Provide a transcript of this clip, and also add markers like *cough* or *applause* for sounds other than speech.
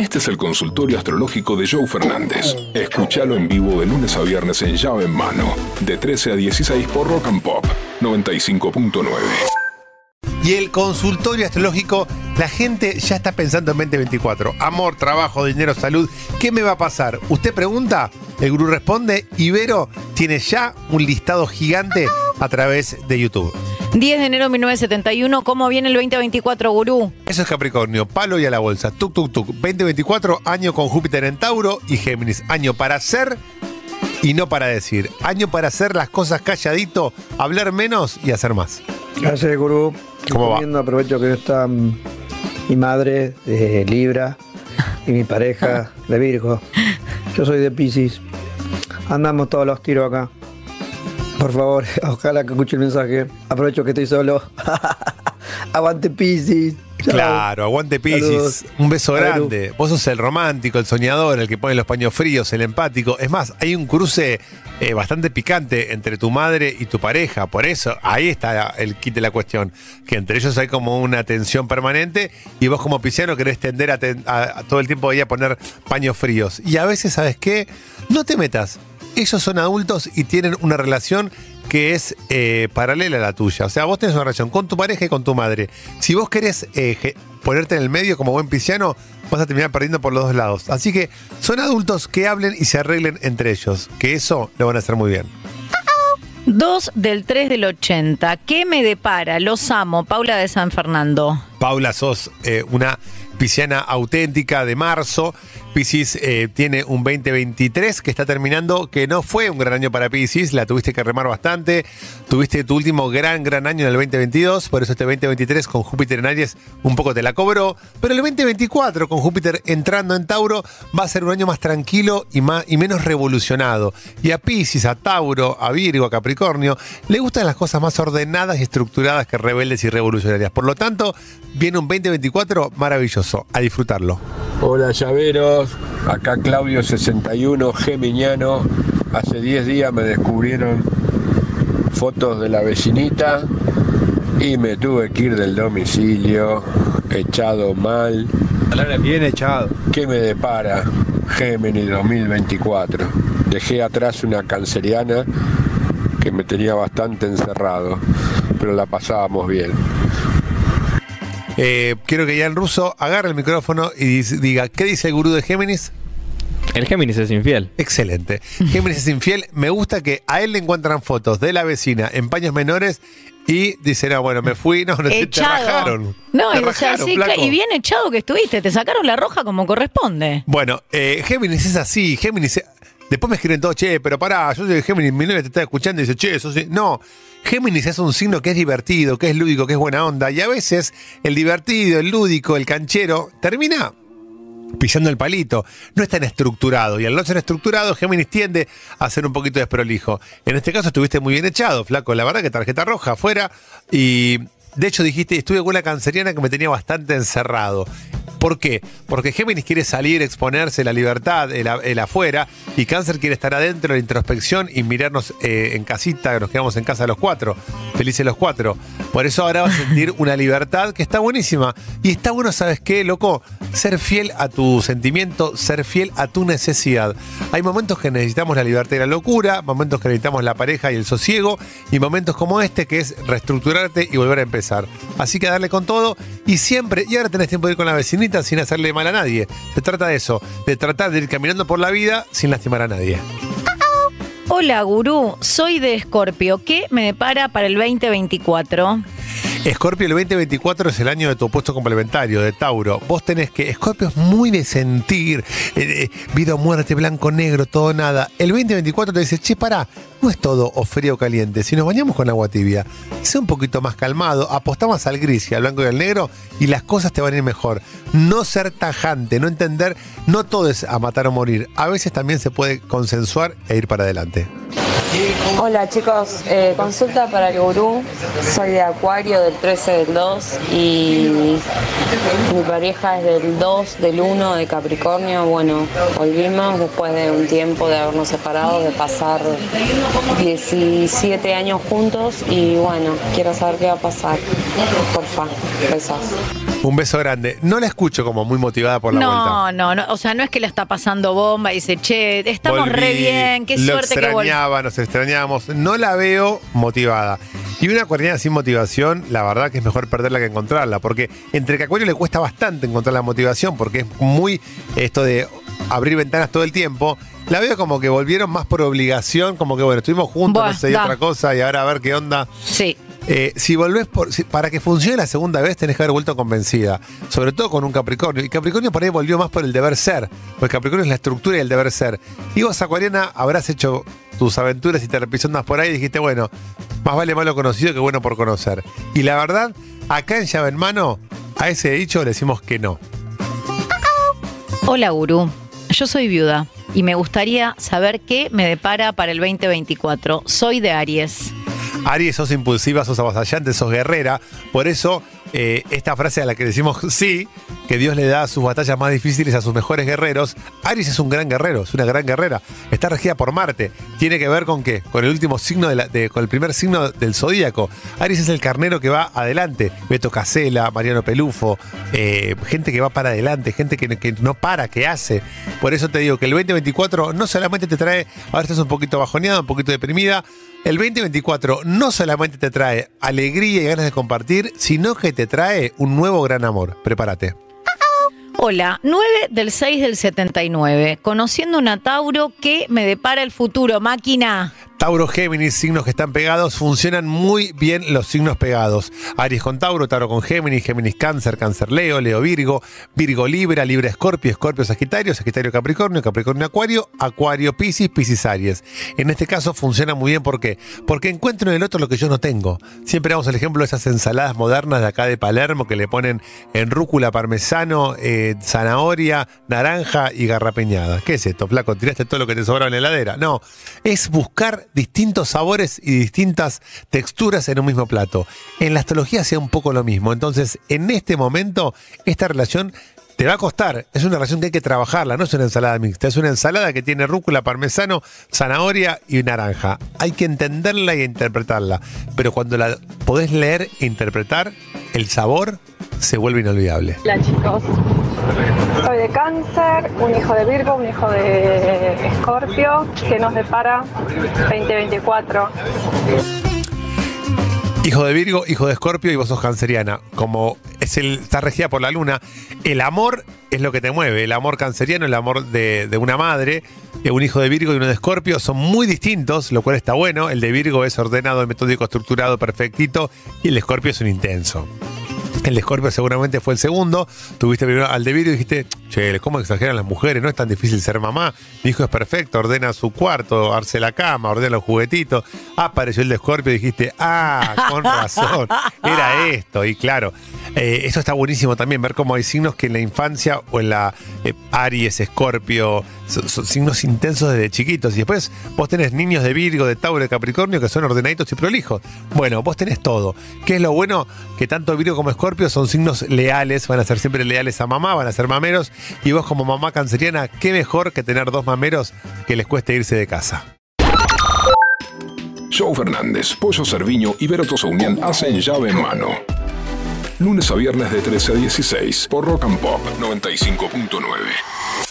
Este es el consultorio astrológico de Joe Fernández. Escúchalo en vivo de lunes a viernes en llave en mano, de 13 a 16 por Rock and Pop 95.9. Y el consultorio astrológico, la gente ya está pensando en 2024. Amor, trabajo, dinero, salud. ¿Qué me va a pasar? Usted pregunta, el gurú responde y Vero tiene ya un listado gigante a través de YouTube. 10 de enero de 1971, ¿cómo viene el 2024, gurú? Eso es Capricornio, palo y a la bolsa. Tuk, tuk, tuk. 2024, año con Júpiter en Tauro y Géminis. Año para hacer y no para decir. Año para hacer las cosas calladito, hablar menos y hacer más. Gracias, gurú. ¿Cómo va? Comiendo, aprovecho que no está mm, mi madre de Libra y mi pareja *laughs* de Virgo. Yo soy de Pisces. Andamos todos los tiros acá. Por favor, *laughs* ojalá que escuche el mensaje. Aprovecho que estoy solo. *laughs* Aguante Pisces. Claro, aguante. Saludos. Un beso Salud. grande. Vos sos el romántico, el soñador, el que pone los paños fríos, el empático. Es más, hay un cruce eh, bastante picante entre tu madre y tu pareja. Por eso, ahí está el kit de la cuestión. Que entre ellos hay como una tensión permanente y vos como pisciano querés tender a, ten- a- a todo el tiempo ahí a poner paños fríos. Y a veces, ¿sabes qué? No te metas. Ellos son adultos y tienen una relación que es eh, paralela a la tuya. O sea, vos tenés una relación con tu pareja y con tu madre. Si vos querés eh, ponerte en el medio como buen pisciano, vas a terminar perdiendo por los dos lados. Así que son adultos que hablen y se arreglen entre ellos, que eso lo van a hacer muy bien. 2 del 3 del 80, ¿qué me depara? Los amo, Paula de San Fernando. Paula, sos eh, una pisciana auténtica de marzo. Piscis eh, tiene un 2023 que está terminando, que no fue un gran año para Piscis, la tuviste que remar bastante. Tuviste tu último gran, gran año en el 2022, por eso este 2023 con Júpiter en Aries un poco te la cobró. Pero el 2024 con Júpiter entrando en Tauro va a ser un año más tranquilo y, más, y menos revolucionado. Y a Piscis, a Tauro, a Virgo, a Capricornio, le gustan las cosas más ordenadas y estructuradas que rebeldes y revolucionarias. Por lo tanto, viene un 2024 maravilloso. A disfrutarlo. Hola llaveros, acá Claudio 61, Geminiano. Hace 10 días me descubrieron fotos de la vecinita y me tuve que ir del domicilio, echado mal. Bien echado. ¿Qué me depara Géminis 2024? Dejé atrás una canceriana que me tenía bastante encerrado, pero la pasábamos bien. Eh, quiero que ya el ruso agarre el micrófono y diga, ¿qué dice el gurú de Géminis? El Géminis es infiel. Excelente. Géminis es infiel. Me gusta que a él le encuentran fotos de la vecina en paños menores y dice, no, bueno, me fui, no, no te, te rajaron. No, Te o sea, rajaron, sí, flaco. cla- y bien echado que estuviste, te sacaron la roja como corresponde. Bueno, eh, Géminis es así. Géminis. Después me escriben todo, che, pero pará, yo soy Géminis, mi novia te está escuchando y dice, che, eso sí. No. Géminis es un signo que es divertido, que es lúdico, que es buena onda. Y a veces el divertido, el lúdico, el canchero, termina pisando el palito. No es tan estructurado. Y al no ser estructurado, Géminis tiende a ser un poquito desprolijo. En este caso estuviste muy bien echado, flaco. La verdad que tarjeta roja afuera. Y de hecho dijiste, estuve con una canceriana que me tenía bastante encerrado. ¿Por qué? Porque Géminis quiere salir, exponerse, la libertad, el, afuera, y Cáncer quiere estar adentro, la introspección y mirarnos eh, en casita, nos quedamos en casa los cuatro, felices los cuatro. Por eso ahora vas a sentir *laughs* una libertad que está buenísima. Y está bueno, ¿sabes qué, loco? Ser fiel a tu sentimiento, ser fiel a tu necesidad. Hay momentos que necesitamos la libertad y la locura, momentos que necesitamos la pareja y el sosiego, y momentos como este que es reestructurarte y volver a empezar. Así que darle con todo y siempre, y ahora tenés tiempo de ir con la vecinita sin hacerle mal a nadie. Se trata de eso, de tratar de ir caminando por la vida sin lastimar a nadie. Hola, gurú, soy de Escorpio. ¿Qué me depara para el 2024? Escorpio, el 2024 es el año de tu opuesto complementario, de Tauro. Vos tenés que. Escorpio es muy de sentir. eh, eh, vida o muerte, blanco, negro, todo nada. El 2024 te dice, che, pará, no es todo o frío o caliente. Si nos bañamos con agua tibia, sé un poquito más calmado, apostá más al gris y al blanco y al negro y las cosas te van a ir mejor. No ser tajante, no entender, no todo es a matar o morir. A veces también se puede consensuar e ir para adelante. Hola chicos, eh, consulta para el gurú. Soy de Acuario del 13 del 2 y mi pareja es del 2 del 1 de Capricornio. Bueno, volvimos después de un tiempo de habernos separado, de pasar 17 años juntos y bueno, quiero saber qué va a pasar. Porfa, besos. Un beso grande. No la escucho como muy motivada por la vuelta. No, no, no, o sea, no es que la está pasando bomba y dice, che, estamos re bien, qué lo suerte que volví. extrañaba, nos extrañamos. No la veo motivada. Y una acuariana sin motivación, la verdad que es mejor perderla que encontrarla. Porque entre que a Acuario le cuesta bastante encontrar la motivación, porque es muy esto de abrir ventanas todo el tiempo. La veo como que volvieron más por obligación, como que bueno, estuvimos juntos, Buah, no sé, y otra cosa, y ahora a ver qué onda. Sí. Eh, si volvés por, si- para que funcione la segunda vez tenés que haber vuelto convencida, sobre todo con un Capricornio. Y Capricornio por ahí volvió más por el deber ser, porque Capricornio es la estructura y el deber ser. Y vos, Acuariana, habrás hecho tus aventuras y te repisonas por ahí dijiste, bueno, más vale malo conocido que bueno por conocer. Y la verdad, acá en llave en mano, a ese dicho le decimos que no. Hola, gurú. Yo soy viuda y me gustaría saber qué me depara para el 2024. Soy de Aries. Aries, sos impulsiva, sos avasallante, sos guerrera. Por eso, eh, esta frase a la que decimos sí, que Dios le da sus batallas más difíciles a sus mejores guerreros. Aries es un gran guerrero, es una gran guerrera. Está regida por Marte. Tiene que ver con qué? Con el último signo, de la- con el primer signo del zodíaco. Aries es el carnero que va adelante. Beto Casela, Mariano Pelufo, eh, gente que va para adelante, gente que, que no para, que hace. Por eso te digo que el 2024 no solamente te trae, ahora estás un poquito bajoneada, un poquito deprimida. El 2024 no solamente te trae alegría y ganas de compartir, sino que te trae un nuevo gran amor. Prepárate. Hola, 9 del 6 del 79. Conociendo una Tauro que me depara el futuro. Máquina. Tauro, Géminis, signos que están pegados, funcionan muy bien los signos pegados. Aries con Tauro, Tauro con Géminis, Géminis Cáncer, Cáncer Leo, Leo Virgo, Virgo Libra, Libra Escorpio, Escorpio Sagitario, Sagitario Capricornio, Capricornio Acuario, Acuario Piscis, Piscis Aries. En este caso funciona muy bien, ¿por qué? Porque encuentro en el otro lo que yo no tengo. Siempre damos el ejemplo de esas ensaladas modernas de acá de Palermo que le ponen en rúcula, parmesano, eh, zanahoria, naranja y garrapeñada. ¿Qué es esto, flaco? ¿Tiraste todo lo que te sobraba en la heladera? No, es buscar distintos sabores y distintas texturas en un mismo plato. En la astrología sea un poco lo mismo. Entonces, en este momento, esta relación te va a costar. Es una relación que hay que trabajarla, no es una ensalada mixta. Es una ensalada que tiene rúcula, parmesano, zanahoria y naranja. Hay que entenderla y interpretarla. Pero cuando la podés leer e interpretar, el sabor se vuelve inolvidable. Hola chicos, soy de cáncer, un hijo de Virgo, un hijo de Escorpio, que nos depara 2024. Hijo de Virgo, hijo de Escorpio y vos sos canceriana. Como es el, está regida por la luna, el amor es lo que te mueve. El amor canceriano, el amor de, de una madre, eh, un hijo de Virgo y uno de Escorpio son muy distintos, lo cual está bueno. El de Virgo es ordenado, metódico, estructurado, perfectito y el de Escorpio es un intenso. El de Scorpio seguramente fue el segundo. Tuviste primero al de Virgo y dijiste, che, ¿cómo exageran las mujeres? No es tan difícil ser mamá. Mi hijo es perfecto, ordena su cuarto, arce la cama, ordena los juguetitos. Apareció el de Scorpio y dijiste, ah, con razón, era esto. Y claro, eh, eso está buenísimo también, ver cómo hay signos que en la infancia o en la eh, Aries, Escorpio, son, son signos intensos desde chiquitos. Y después vos tenés niños de Virgo, de Tauro, de Capricornio que son ordenaditos y prolijos. Bueno, vos tenés todo. ¿Qué es lo bueno? Que tanto Virgo como Escorpio son signos leales, van a ser siempre leales a mamá, van a ser mameros. Y vos como mamá canceriana, qué mejor que tener dos mameros que les cueste irse de casa. Joe Fernández, Pollo Cerviño y Vero Tosaunian hacen llave en mano. Lunes a viernes de 13 a 16 por Rock and Pop 95.9.